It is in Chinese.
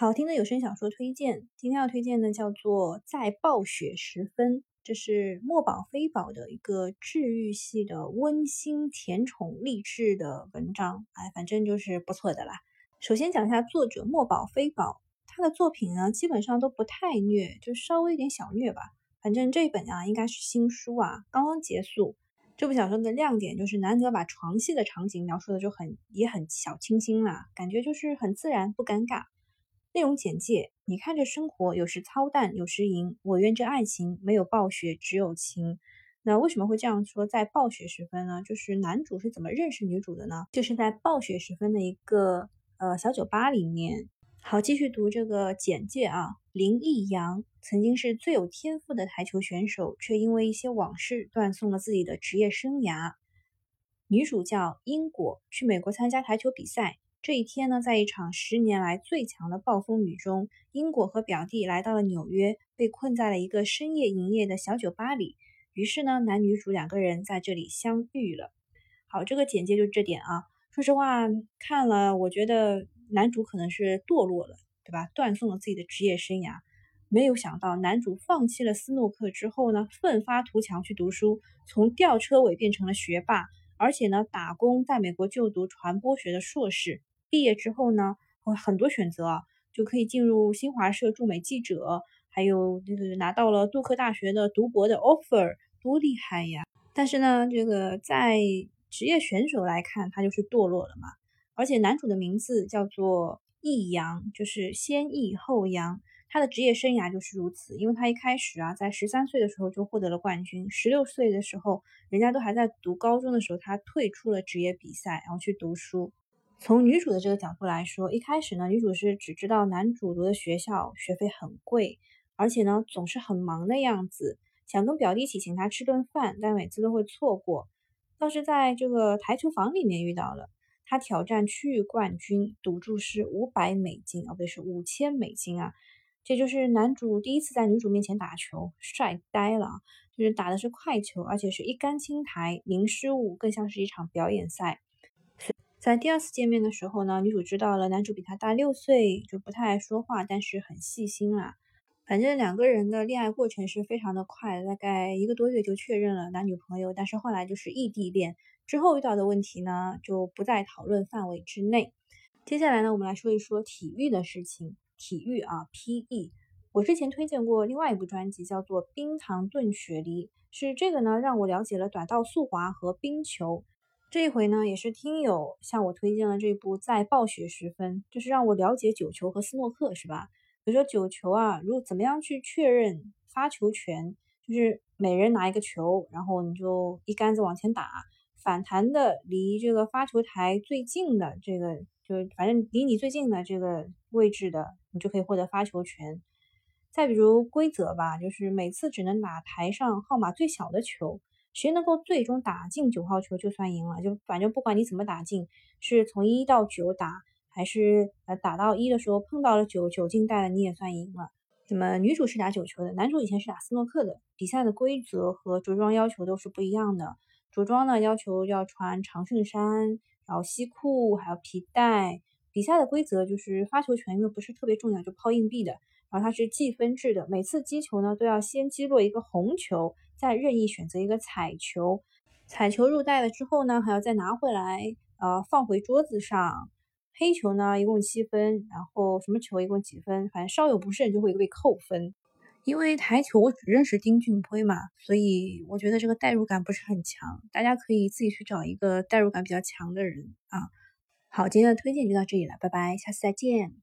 好听的有声小说推荐，今天要推荐的叫做《在暴雪时分》，这是墨宝非宝的一个治愈系的温馨甜宠励志的文章，哎，反正就是不错的啦。首先讲一下作者墨宝非宝，他的作品呢基本上都不太虐，就稍微有点小虐吧。反正这一本啊应该是新书啊，刚刚结束。这部小说的亮点就是难得把床戏的场景描述的就很也很小清新啦，感觉就是很自然不尴尬。内容简介：你看这生活，有时操蛋，有时赢。我愿这爱情没有暴雪，只有情。那为什么会这样说？在暴雪时分呢？就是男主是怎么认识女主的呢？就是在暴雪时分的一个呃小酒吧里面。好，继续读这个简介啊。林逸阳曾经是最有天赋的台球选手，却因为一些往事断送了自己的职业生涯。女主叫英果，去美国参加台球比赛。这一天呢，在一场十年来最强的暴风雨中，英国和表弟来到了纽约，被困在了一个深夜营业的小酒吧里。于是呢，男女主两个人在这里相遇了。好，这个简介就这点啊。说实话，看了我觉得男主可能是堕落了，对吧？断送了自己的职业生涯。没有想到，男主放弃了斯诺克之后呢，奋发图强去读书，从吊车尾变成了学霸，而且呢，打工在美国就读传播学的硕士。毕业之后呢，会很多选择，就可以进入新华社驻美记者，还有这个拿到了杜克大学的读博的 offer，多厉害呀！但是呢，这个在职业选手来看，他就是堕落了嘛。而且男主的名字叫做易阳，就是先易后阳，他的职业生涯就是如此。因为他一开始啊，在十三岁的时候就获得了冠军，十六岁的时候，人家都还在读高中的时候，他退出了职业比赛，然后去读书。从女主的这个角度来说，一开始呢，女主是只知道男主读的学校学费很贵，而且呢总是很忙的样子，想跟表弟一起请他吃顿饭，但每次都会错过。倒是在这个台球房里面遇到了，他挑战区域冠军，赌注是五百美金，哦不对，是五千美金啊！这就是男主第一次在女主面前打球，帅呆了，就是打的是快球，而且是一杆清台，零失误，更像是一场表演赛。在第二次见面的时候呢，女主知道了男主比她大六岁，就不太爱说话，但是很细心啦。反正两个人的恋爱过程是非常的快，大概一个多月就确认了男女朋友。但是后来就是异地恋，之后遇到的问题呢，就不在讨论范围之内。接下来呢，我们来说一说体育的事情。体育啊，P.E. 我之前推荐过另外一部专辑，叫做《冰糖炖雪梨》，是这个呢让我了解了短道速滑和冰球。这一回呢，也是听友向我推荐了这部《在暴雪时分》，就是让我了解九球和斯诺克，是吧？比如说九球啊，如果怎么样去确认发球权，就是每人拿一个球，然后你就一杆子往前打，反弹的离这个发球台最近的这个，就反正离你最近的这个位置的，你就可以获得发球权。再比如规则吧，就是每次只能打台上号码最小的球。谁能够最终打进九号球就算赢了，就反正不管你怎么打进，是从一到九打，还是呃打到一的时候碰到了九九进带了，你也算赢了。那么女主是打九球的，男主以前是打斯诺克的。比赛的规则和着装要求都是不一样的。着装呢要求要穿长衬衫，然后西裤，还有皮带。比赛的规则就是发球权因为不是特别重要，就抛硬币的。然后它是计分制的，每次击球呢都要先击落一个红球。再任意选择一个彩球，彩球入袋了之后呢，还要再拿回来，呃，放回桌子上。黑球呢，一共七分，然后什么球一共几分？反正稍有不慎就会被扣分。因为台球我只认识丁俊晖嘛，所以我觉得这个代入感不是很强。大家可以自己去找一个代入感比较强的人啊。好，今天的推荐就到这里了，拜拜，下次再见。